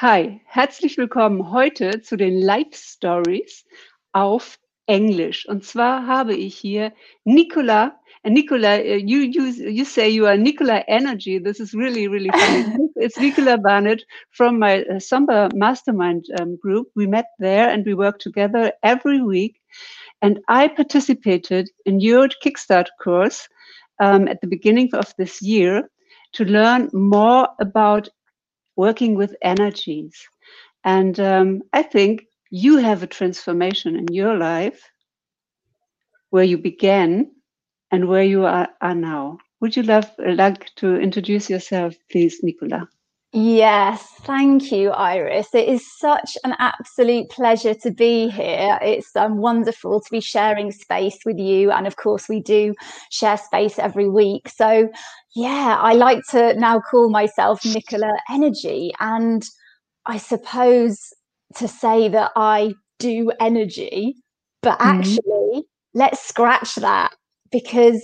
Hi, herzlich willkommen heute zu den Life Stories auf Englisch. Und zwar habe ich hier Nicola. And Nicola, uh, you, you, you say you are Nicola Energy. This is really, really funny. it's Nicola Barnett from my uh, Samba Mastermind um, group. We met there and we work together every week. And I participated in your Kickstart course um, at the beginning of this year to learn more about working with energies. And um, I think you have a transformation in your life where you began and where you are, are now. Would you love like to introduce yourself, please, Nicola? Yes, thank you, Iris. It is such an absolute pleasure to be here. It's um, wonderful to be sharing space with you. And of course, we do share space every week. So, yeah, I like to now call myself Nicola Energy. And I suppose to say that I do energy, but mm-hmm. actually, let's scratch that because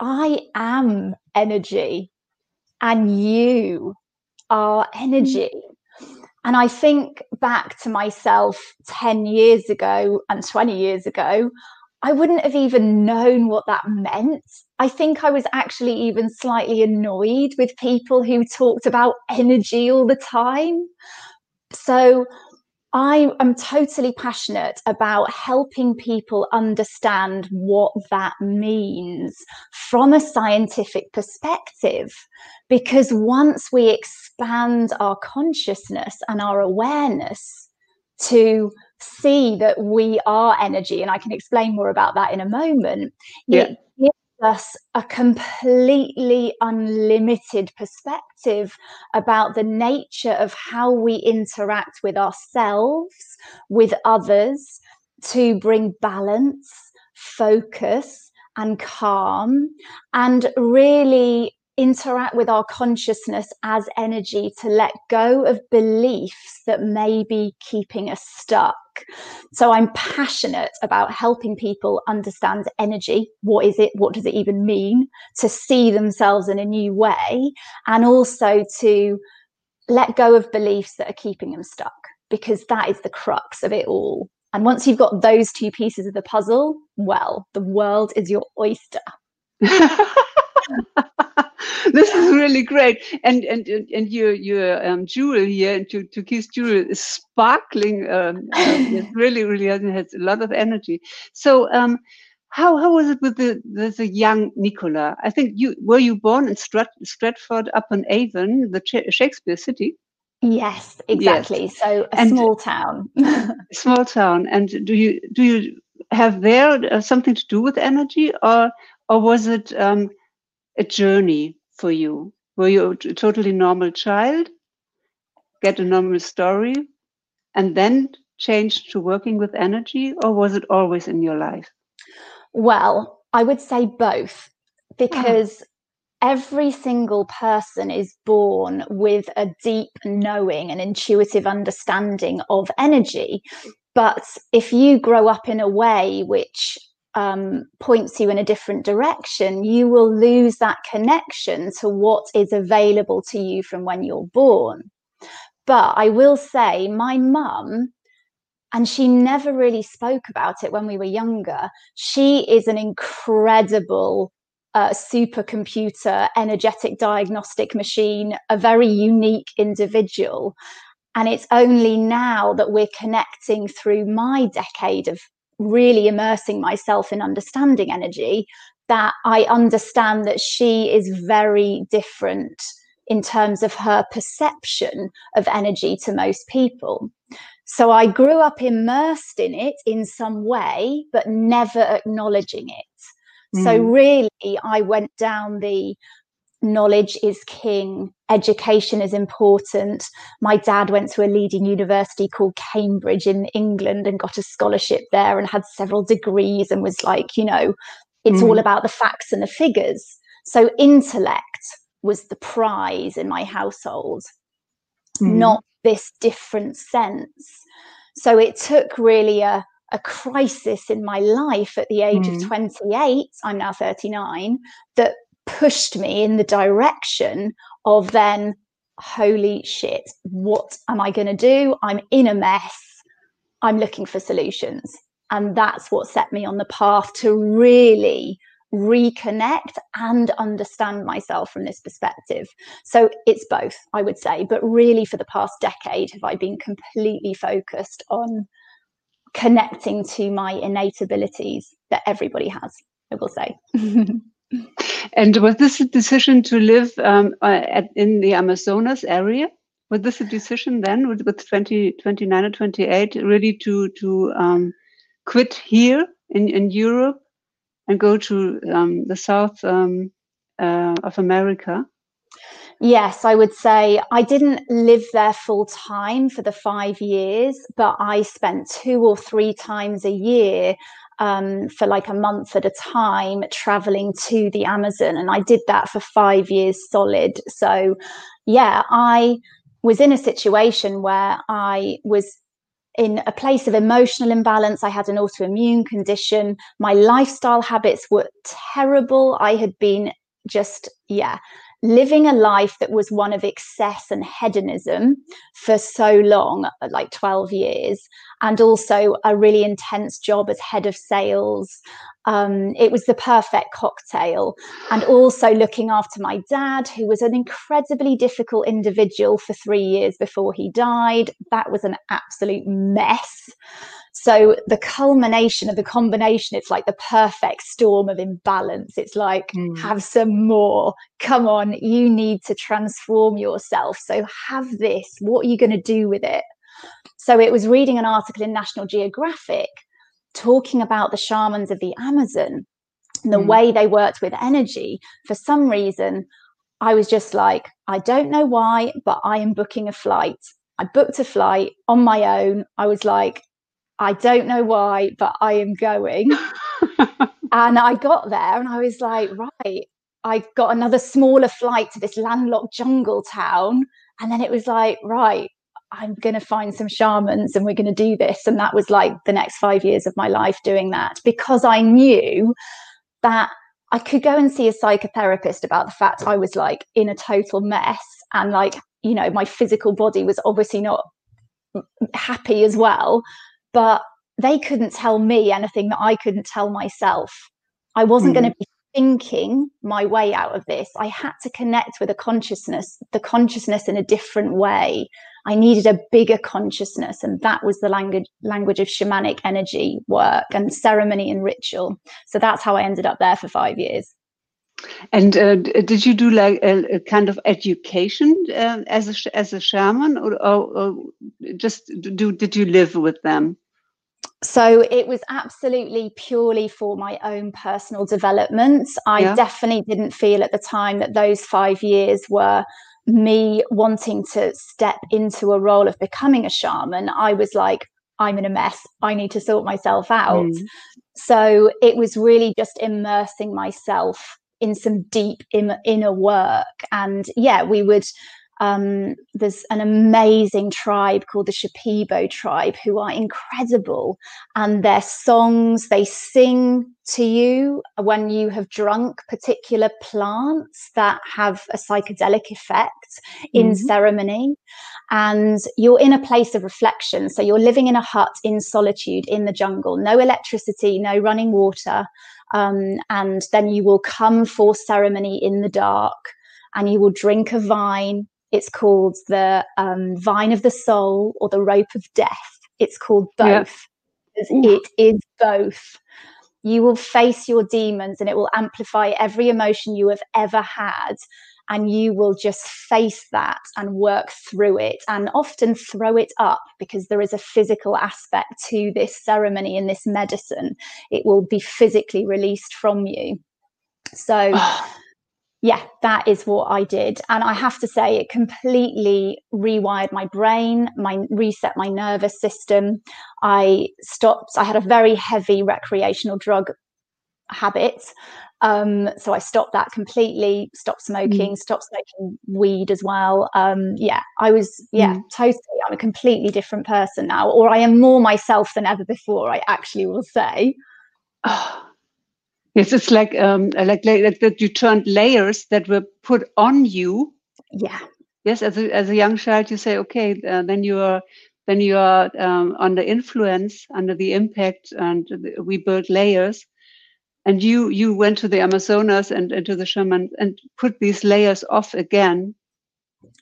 I am energy and you our mm-hmm. energy. And I think back to myself 10 years ago and 20 years ago, I wouldn't have even known what that meant. I think I was actually even slightly annoyed with people who talked about energy all the time. So I am totally passionate about helping people understand what that means from a scientific perspective. Because once we expand our consciousness and our awareness to see that we are energy, and I can explain more about that in a moment, yeah. it us a completely unlimited perspective about the nature of how we interact with ourselves, with others, to bring balance, focus, and calm, and really interact with our consciousness as energy to let go of beliefs that may be keeping us stuck. So I'm passionate about helping people understand energy. What is it? What does it even mean? To see themselves in a new way and also to let go of beliefs that are keeping them stuck because that is the crux of it all. And once you've got those two pieces of the puzzle, well, the world is your oyster. this is really great. And and and your your um, jewel here, and to to kiss jewel is sparkling. Um, um, really really has a lot of energy. So um, how how was it with the with the young Nicola? I think you were you born in Strat, Stratford upon Avon, the Ch Shakespeare city. Yes, exactly. Yes. So a and small town. small town. And do you do you have there uh, something to do with energy, or or was it um, a journey for you? Were you a totally normal child, get a normal story, and then change to working with energy, or was it always in your life? Well, I would say both hmm. because every single person is born with a deep knowing and intuitive understanding of energy. But if you grow up in a way which um, points you in a different direction, you will lose that connection to what is available to you from when you're born. But I will say, my mum, and she never really spoke about it when we were younger, she is an incredible uh, supercomputer, energetic diagnostic machine, a very unique individual. And it's only now that we're connecting through my decade of really immersing myself in understanding energy that I understand that she is very different in terms of her perception of energy to most people. So I grew up immersed in it in some way, but never acknowledging it. Mm. So really, I went down the knowledge is king, education is important. My dad went to a leading university called Cambridge in England and got a scholarship there and had several degrees and was like, you know, it's mm. all about the facts and the figures. So intellect was the prize in my household, mm. not this different sense. So it took really a a crisis in my life at the age mm. of 28 i'm now 39 that pushed me in the direction of then holy shit, what am I going to do? I'm in a mess. I'm looking for solutions. And that's what set me on the path to really reconnect and understand myself from this perspective. So it's both, I would say. But really, for the past decade, have I been completely focused on connecting to my innate abilities that everybody has, I will say. and was this a decision to live um, uh, at, in the Amazonas area? Was this a decision then with, with 20, 29 or 28 really to, to um, quit here in, in Europe and go to um, the south um, uh, of America? Yes, I would say I didn't live there full time for the five years, but I spent two or three times a year um, for like a month at a time traveling to the Amazon. And I did that for five years solid. So, yeah, I was in a situation where I was in a place of emotional imbalance. I had an autoimmune condition. My lifestyle habits were terrible. I had been just, yeah, living a life that was one of excess and hedonism for so long, like 12 years, and also a really intense job as head of sales. Um, it was the perfect cocktail. And also looking after my dad, who was an incredibly difficult individual for three years before he died. That was an absolute mess. So the culmination of the combination, it's like the perfect storm of imbalance. It's like, mm. have some more. Come on, you need to transform yourself. So have this. What are you going to do with it? So it was reading an article in National Geographic talking about the shamans of the Amazon and the mm. way they worked with energy. For some reason, I was just like, I don't know why, but I am booking a flight. I booked a flight on my own. I was like, I don't know why, but I am going. and I got there and I was like, right, I got another smaller flight to this landlocked jungle town. And then it was like, right, I'm going to find some shamans and we're going to do this. And that was like the next five years of my life doing that because I knew that I could go and see a psychotherapist about the fact I was like in a total mess and like, you know, my physical body was obviously not mm, happy as well but they couldn't tell me anything that I couldn't tell myself. I wasn't mm. going to be thinking my way out of this. I had to connect with a consciousness, the consciousness in a different way. I needed a bigger consciousness, and that was the language language of shamanic energy work and ceremony and ritual. So that's how I ended up there for five years. And uh, did you do like a, a kind of education uh, as a as a shaman, or, or, or just do did you live with them? So it was absolutely purely for my own personal development. I yeah. definitely didn't feel at the time that those five years were me wanting to step into a role of becoming a shaman. I was like, I'm in a mess. I need to sort myself out. Mm. So it was really just immersing myself in some deep inner work. And yeah, we would um, there's an amazing tribe called the Shipibo tribe who are incredible. And their songs, they sing to you when you have drunk particular plants that have a psychedelic effect in mm-hmm. ceremony. And you're in a place of reflection. So you're living in a hut in solitude in the jungle, no electricity, no running water. Um, and then you will come for ceremony in the dark and you will drink a vine it's called the um, Vine of the Soul or the Rope of Death. It's called both. Yeah. It is both. You will face your demons and it will amplify every emotion you have ever had. And you will just face that and work through it and often throw it up because there is a physical aspect to this ceremony and this medicine. It will be physically released from you. So yeah, that is what I did. And I have to say, it completely rewired my brain, my reset my nervous system. I stopped, I had a very heavy recreational drug habit. Um, so I stopped that completely, stopped smoking, mm. stopped smoking weed as well. Um, yeah, I was, yeah, mm. totally, I'm a completely different person now, or I am more myself than ever before, I actually will say. Oh, Yes, it's like um, like like, that you turned layers that were put on you. Yeah. yes, as a, as a young child, you say, okay, uh, then you are then you are um, under influence, under the impact, and we build layers. And you you went to the Amazonas and into the shaman and put these layers off again.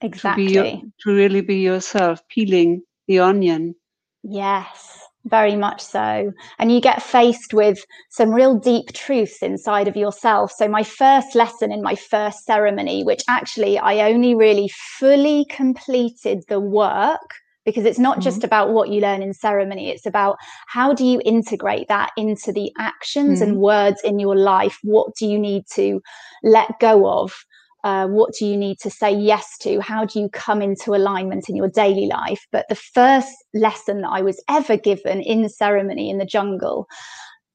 Exactly. To, be your, to really be yourself, peeling the onion. Yes, very much so. And you get faced with some real deep truths inside of yourself. So, my first lesson in my first ceremony, which actually I only really fully completed the work because it's not mm-hmm. just about what you learn in ceremony it's about how do you integrate that into the actions mm-hmm. and words in your life what do you need to let go of uh, what do you need to say yes to how do you come into alignment in your daily life but the first lesson that i was ever given in ceremony in the jungle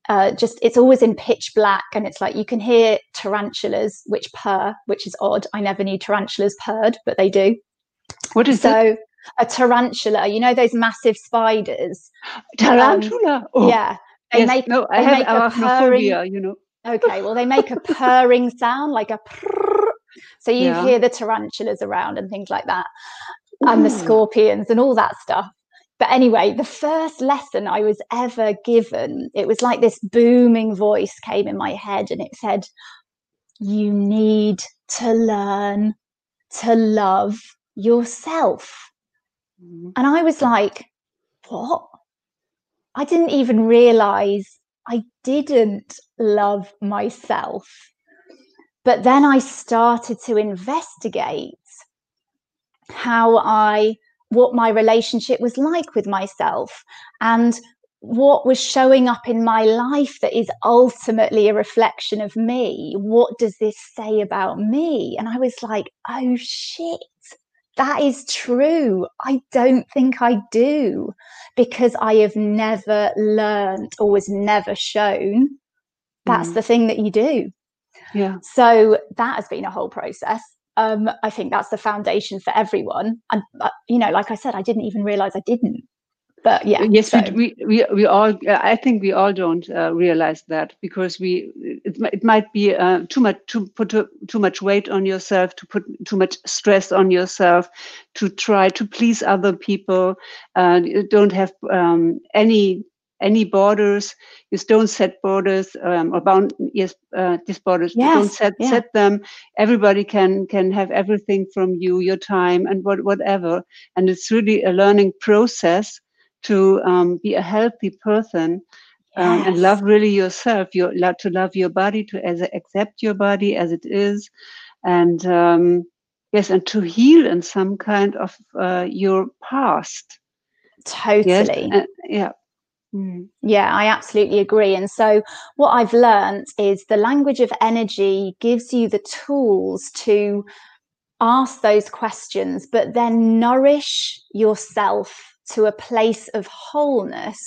uh, just it's always in pitch black and it's like you can hear tarantulas which purr which is odd i never knew tarantulas purred but they do what is so it? a tarantula. You know those massive spiders. Tarantula. Um, oh. Yeah, they yes. make. No, I have arachnophobia. You know. Okay, well they make a purring sound like a. Prrr. So you yeah. hear the tarantulas around and things like that, and the scorpions and all that stuff. But anyway, the first lesson I was ever given, it was like this booming voice came in my head and it said, You need to learn to love yourself. Mm-hmm. And I was like, what? I didn't even realize I didn't love myself. But then I started to investigate how I, what my relationship was like with myself and what was showing up in my life that is ultimately a reflection of me. What does this say about me? And I was like, oh shit, that is true. I don't think I do because I have never learned or was never shown that's mm. the thing that you do. Yeah. So that has been a whole process. Um, I think that's the foundation for everyone. And, uh, you know, like I said, I didn't even realize I didn't but yeah yes so. we, we we all i think we all don't uh, realize that because we it, it might be uh, too much to put too, too much weight on yourself to put too much stress on yourself to try to please other people uh, don't have um, any any borders you don't set borders um, or bound yes uh, these borders yes, you don't set yeah. set them everybody can can have everything from you your time and what, whatever and it's really a learning process to um, be a healthy person um, and love really yourself. You love to love your body, to as accept your body as it is, and um, yes, and to heal in some kind of uh, your past. Totally. Yes? yeah. Mm. Yeah, I absolutely agree. And so, what I've learned is the language of energy gives you the tools to ask those questions, but then nourish yourself to a place of wholeness.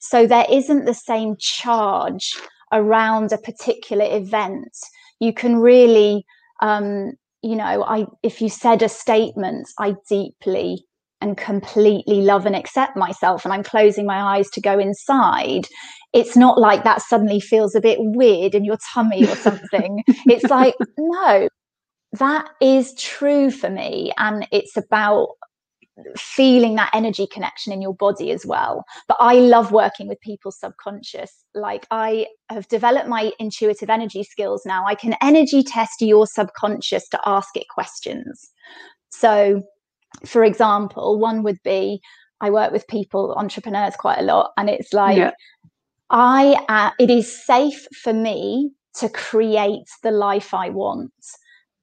So there isn't the same charge around a particular event. You can really, um, you know, I if you said a statement, I deeply and completely love and accept myself, and I'm closing my eyes to go inside. It's not like that suddenly feels a bit weird in your tummy or something. it's like, no, that is true for me. And it's about feeling that energy connection in your body as well. But I love working with people's subconscious. Like I have developed my intuitive energy skills now. I can energy test your subconscious to ask it questions. So, for example, one would be I work with people, entrepreneurs quite a lot, and it's like, yeah. I, uh, it is safe for me to create the life I want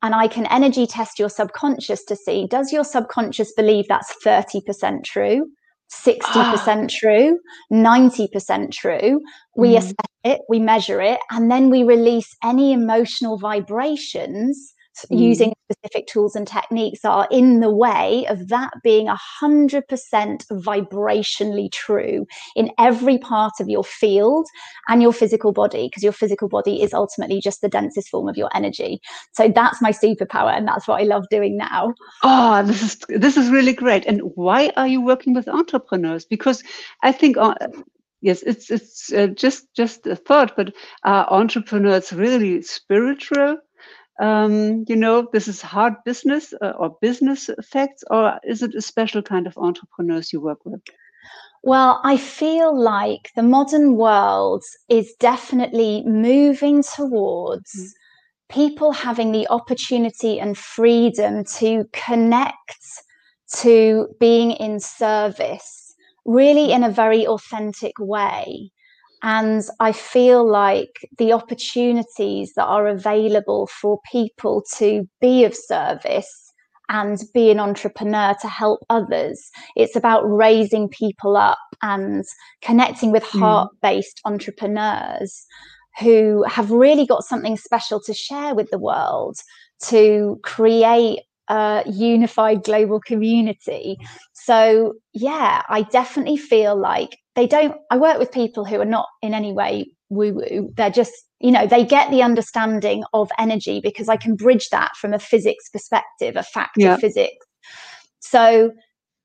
and I can energy test your subconscious to see does your subconscious believe that's 30% true, 60% ah. true, 90% true? We mm. assess it, we measure it, and then we release any emotional vibrations mm. using specific tools and techniques are in the way of that being 100% vibrationally true in every part of your field and your physical body, because your physical body is ultimately just the densest form of your energy. So that's my superpower, and that's what I love doing now. Oh, this is this is really great. And why are you working with entrepreneurs? Because I think. Uh, yes, it's it's uh, just just a thought, but are entrepreneurs really spiritual? Um, you know, this is hard business uh, or business facts, or is it a special kind of entrepreneurs you work with? Well, I feel like the modern world is definitely moving towards mm. people having the opportunity and freedom to connect to being in service, really mm. in a very authentic way. And I feel like the opportunities that are available for people to be of service and be an entrepreneur to help others. It's about raising people up and connecting with hmm. heart based mm. entrepreneurs who have really got something special to share with the world to create a unified global community. So, yeah, I definitely feel like they don't. I work with people who are not in any way woo woo. They're just you know they get the understanding of energy because i can bridge that from a physics perspective a fact yeah. of physics so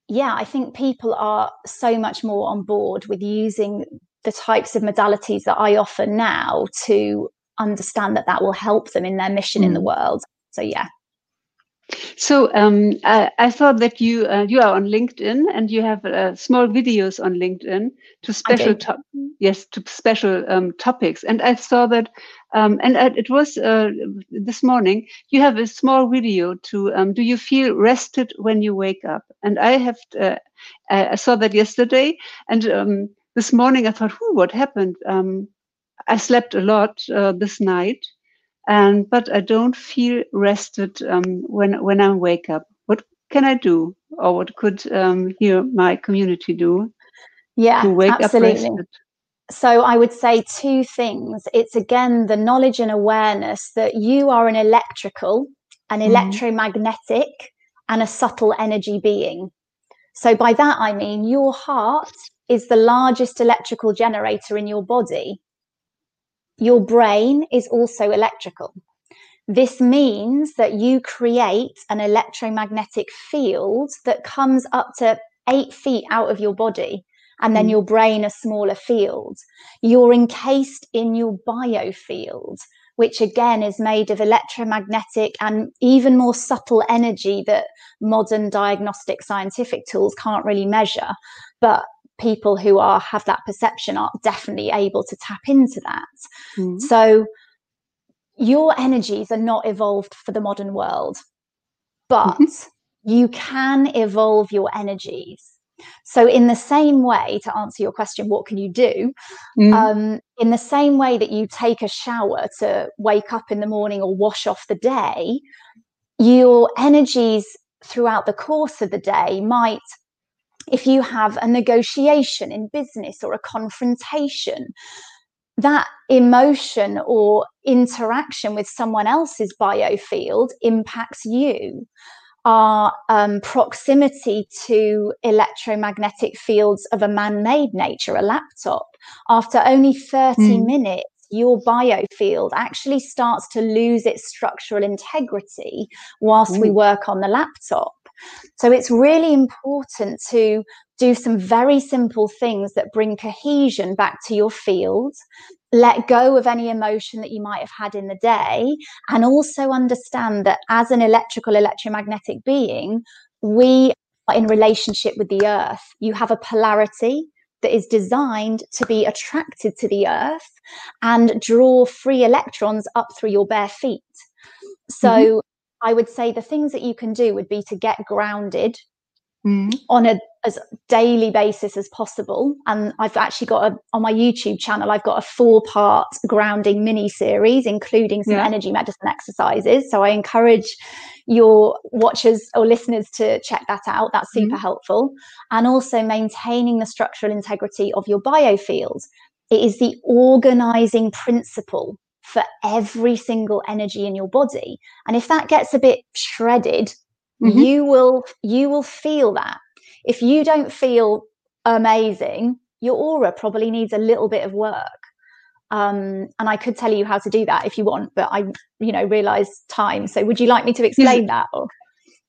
yeah i think people are so much more on board with using the types of modalities that i offer now to understand that that will help them in their mission mm. in the mm. world so yeah so um, I, I, thought that you uh, you are on LinkedIn and you have uh, small videos on LinkedIn to special to- yes to special um, topics. And I saw that, um, and uh, it was uh, this morning. You have a small video to um, do you feel rested when you wake up? And I have uh, I saw that yesterday, and um, this morning I thought, who what happened? Um, I slept a lot uh, this night and but I don't feel rested um, when when I wake up. What can I do, or what could um, here my community do? Yeah, to wake absolutely. Up so I would say two things. It's again the knowledge and awareness that you are an electrical, an mm. electromagnetic, and a subtle energy being. So by that I mean your heart is the largest electrical generator in your body your brain is also electrical. This means that you create an electromagnetic field that comes up to eight feet out of your body, and then mm. your brain a smaller field. You're encased in your biofield, which again is made of electromagnetic and even more subtle energy that modern diagnostic scientific tools can't really measure. But people who are have that perception are definitely able to tap into that mm. so your energies are not evolved for the modern world but mm-hmm. you can evolve your energies so in the same way to answer your question what can you do mm. um, in the same way that you take a shower to wake up in the morning or wash off the day your energies throughout the course of the day might if you have a negotiation in business or a confrontation, that emotion or interaction with someone else's biofield impacts you. Our um, proximity to electromagnetic fields of a man made nature, a laptop, after only 30 mm. minutes, your biofield actually starts to lose its structural integrity whilst we work on the laptop. So it's really important to do some very simple things that bring cohesion back to your field, let go of any emotion that you might have had in the day, and also understand that as an electrical electromagnetic being, we are in relationship with the earth. You have a polarity that is designed to be attracted to the earth and draw free electrons up through your bare feet. So mm-hmm. I would say the things that you can do would be to get grounded mm. on a as daily basis as possible. And I've actually got a on my YouTube channel, I've got a four part grounding mini series, including some yeah. energy medicine exercises. So I encourage your watchers or listeners to check that out. That's super mm. helpful. And also maintaining the structural integrity of your biofield. It is the organizing principle for every single energy in your body and if that gets a bit shredded mm-hmm. you will you will feel that if you don't feel amazing your aura probably needs a little bit of work um, and i could tell you how to do that if you want but i you know realize time so would you like me to explain that or?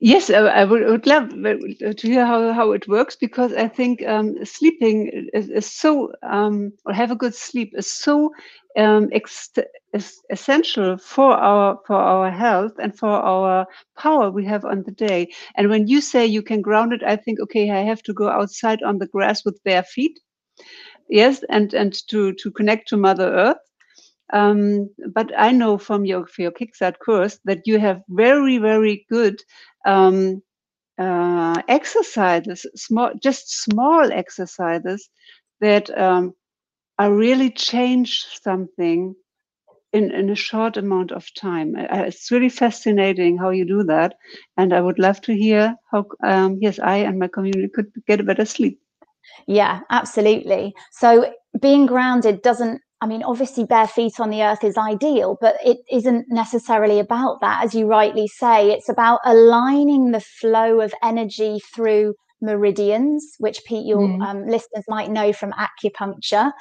Yes, I, I would, love to hear how, how it works because I think um, sleeping is, is so, um, or have a good sleep is so um, essential for our for our health and for our power we have on the day. And when you say you can ground it, I think okay, I have to go outside on the grass with bare feet, yes, and and to to connect to Mother Earth um, but I know from your your Kickstart course that you have very very good um, uh, exercises, small just small exercises that um, are really change something in, in a short amount of time. it's really fascinating how you do that, and I would love to hear how um, yes I and my community could get a better sleep. Yeah, absolutely. So being grounded doesn't I mean, obviously, bare feet on the earth is ideal, but it isn't necessarily about that. As you rightly say, it's about aligning the flow of energy through meridians, which Pete, your mm. um, listeners might know from acupuncture.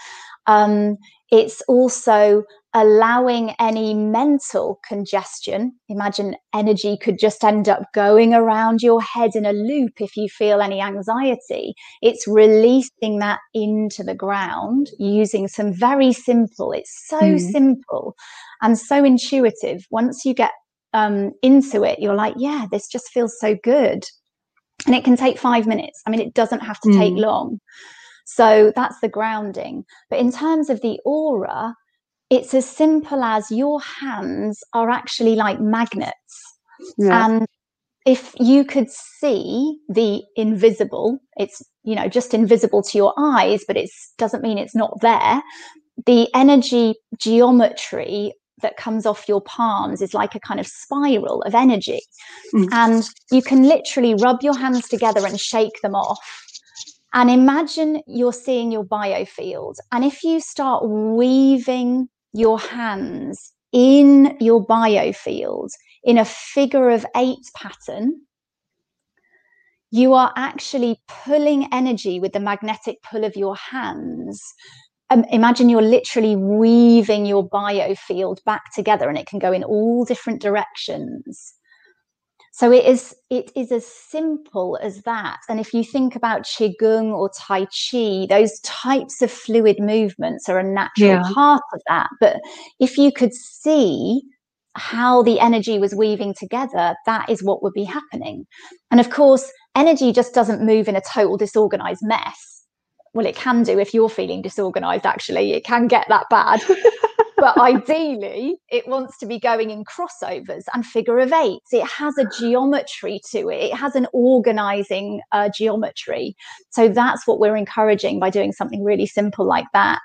Um, it's also allowing any mental congestion. Imagine energy could just end up going around your head in a loop if you feel any anxiety. It's releasing that into the ground using some very simple, it's so mm. simple and so intuitive. Once you get um, into it, you're like, yeah, this just feels so good. And it can take five minutes. I mean, it doesn't have to mm. take long. So that's the grounding. But in terms of the aura, it's as simple as your hands are actually like magnets. Yeah. And if you could see the invisible, it's, you know, just invisible to your eyes, but it doesn't mean it's not there. The energy geometry that comes off your palms is like a kind of spiral of energy. Mm. And you can literally rub your hands together and shake them off and imagine you're seeing your biofield. And if you start weaving your hands in your biofield in a figure of eight pattern, you are actually pulling energy with the magnetic pull of your hands. Um, imagine you're literally weaving your biofield back together and it can go in all different directions. So it is it is as simple as that. And if you think about qigong or tai chi, those types of fluid movements are a natural yeah. part of that. But if you could see how the energy was weaving together, that is what would be happening. And of course, energy just doesn't move in a total disorganized mess. Well, it can do if you're feeling disorganized, actually. It can get that bad. but ideally, it wants to be going in crossovers and figure of eights. It has a geometry to it, it has an organizing uh, geometry. So that's what we're encouraging by doing something really simple like that.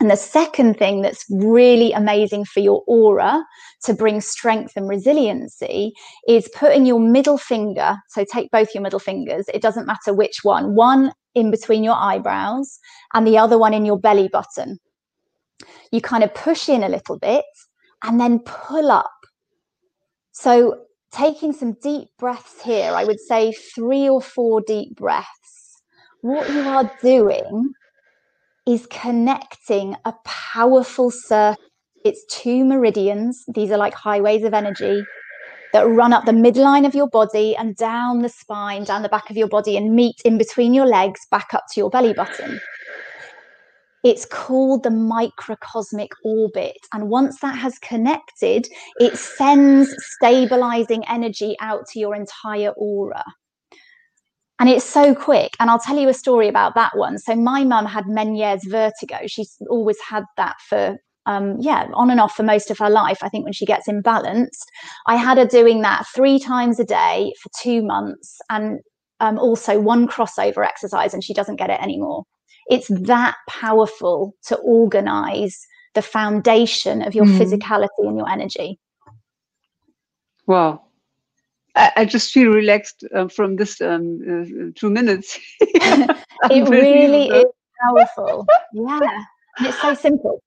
And the second thing that's really amazing for your aura to bring strength and resiliency is putting your middle finger. So take both your middle fingers, it doesn't matter which one, one in between your eyebrows and the other one in your belly button you kind of push in a little bit and then pull up. So, taking some deep breaths here, I would say three or four deep breaths. What you are doing is connecting a powerful circle. It's two meridians, these are like highways of energy that run up the midline of your body and down the spine, down the back of your body, and meet in between your legs back up to your belly button. It's called the microcosmic orbit. And once that has connected, it sends stabilizing energy out to your entire aura. And it's so quick. And I'll tell you a story about that one. So, my mum had Meniere's vertigo. She's always had that for um, yeah, on and off for most of her life. I think when she gets imbalanced, I had her doing that three times a day for two months and um, also one crossover exercise, and she doesn't get it anymore. It's that powerful to organize the foundation of your mm. physicality and your energy. Wow. I, I just feel relaxed uh, from this um, uh, two minutes. it really is powerful. yeah. It's so simple.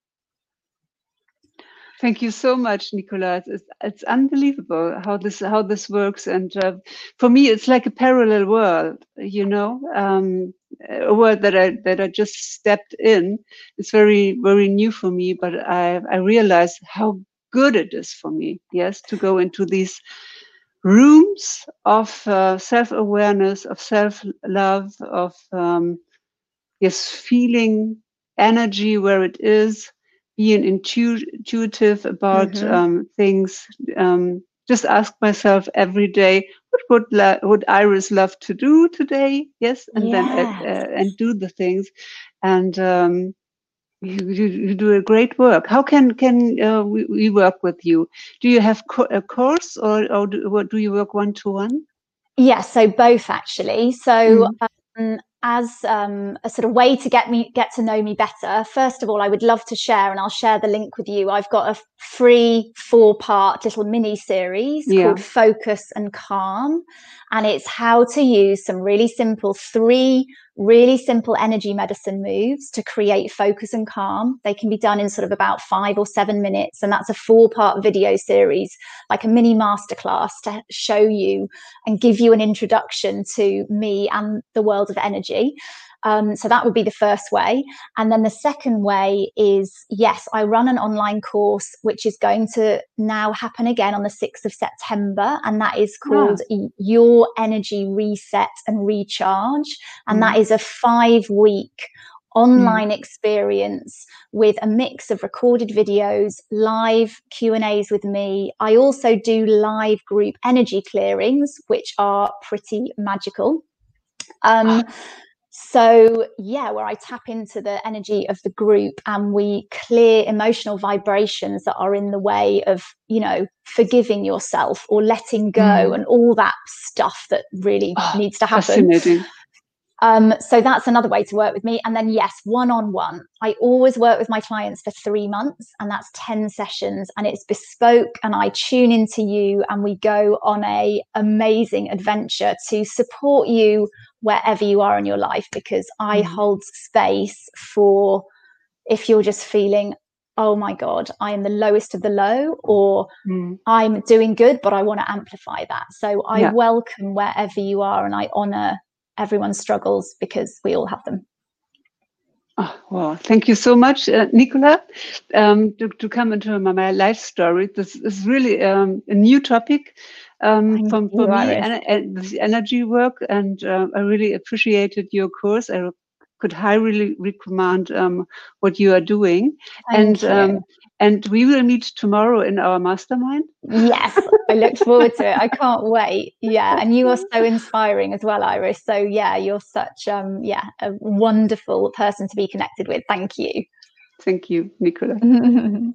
Thank you so much, Nicola. It's, it's unbelievable how this how this works, and uh, for me, it's like a parallel world. You know, um, a world that I that I just stepped in. It's very very new for me, but I I realize how good it is for me. Yes, to go into these rooms of uh, self-awareness, of self-love, of um, yes, feeling energy where it is, being intu intuitive about mm -hmm. um, things. Um, just ask myself every day, what would would Iris love to do today? Yes, and yes. then uh, uh, and do the things, and um, you, you, you, do a great work. How can can uh, we, we, work with you? Do you have co a course or or do, do you work one to one? Yes, yeah, so both actually. So mm. um, as um, a sort of way to get me get to know me better first of all i would love to share and i'll share the link with you i've got a free four part little mini series yeah. called focus and calm and it's how to use some really simple three really simple energy medicine moves to create focus and calm. They can be done in sort of about five or seven minutes. And that's a four part video series, like a mini masterclass to show you and give you an introduction to me and the world of energy. Um, so that would be the first way. And then the second way is yes, I run an online course which is going to now happen again on the 6th of September. And that is called Your Energy Reset and Recharge. And mm. that is a five week online mm. experience with a mix of recorded videos live q and a's with me i also do live group energy clearings which are pretty magical um, so, yeah, where I tap into the energy of the group and we clear emotional vibrations that are in the way of, you know, forgiving yourself or letting go mm. and all that stuff that really oh, needs to happen. Um, so that's another way to work with me. And then, yes, one on one. I always work with my clients for three months, and that's 10 sessions, and it's bespoke. And I tune into you, and we go on a amazing adventure to support you wherever you are in your life because I mm. hold space for if you're just feeling, oh my God, I am the lowest of the low, or mm. I'm doing good, but I want to amplify that. So I yeah. welcome wherever you are and I honor everyone's struggles because we all have them. Oh, well, thank you so much, uh, Nicola, um, to, to, come into my, my, life story. This is really um, a new topic um, from, for me, and, and the energy work, and uh, I really appreciated your course. I could highly recommend um, what you are doing. Thank and um, and we will meet tomorrow in our mastermind. Yes, I look forward to it. I can't wait. Yeah, and you are so inspiring as well, Iris. So yeah, you're such um yeah a wonderful person to be connected with. Thank you. Thank you, Nicola.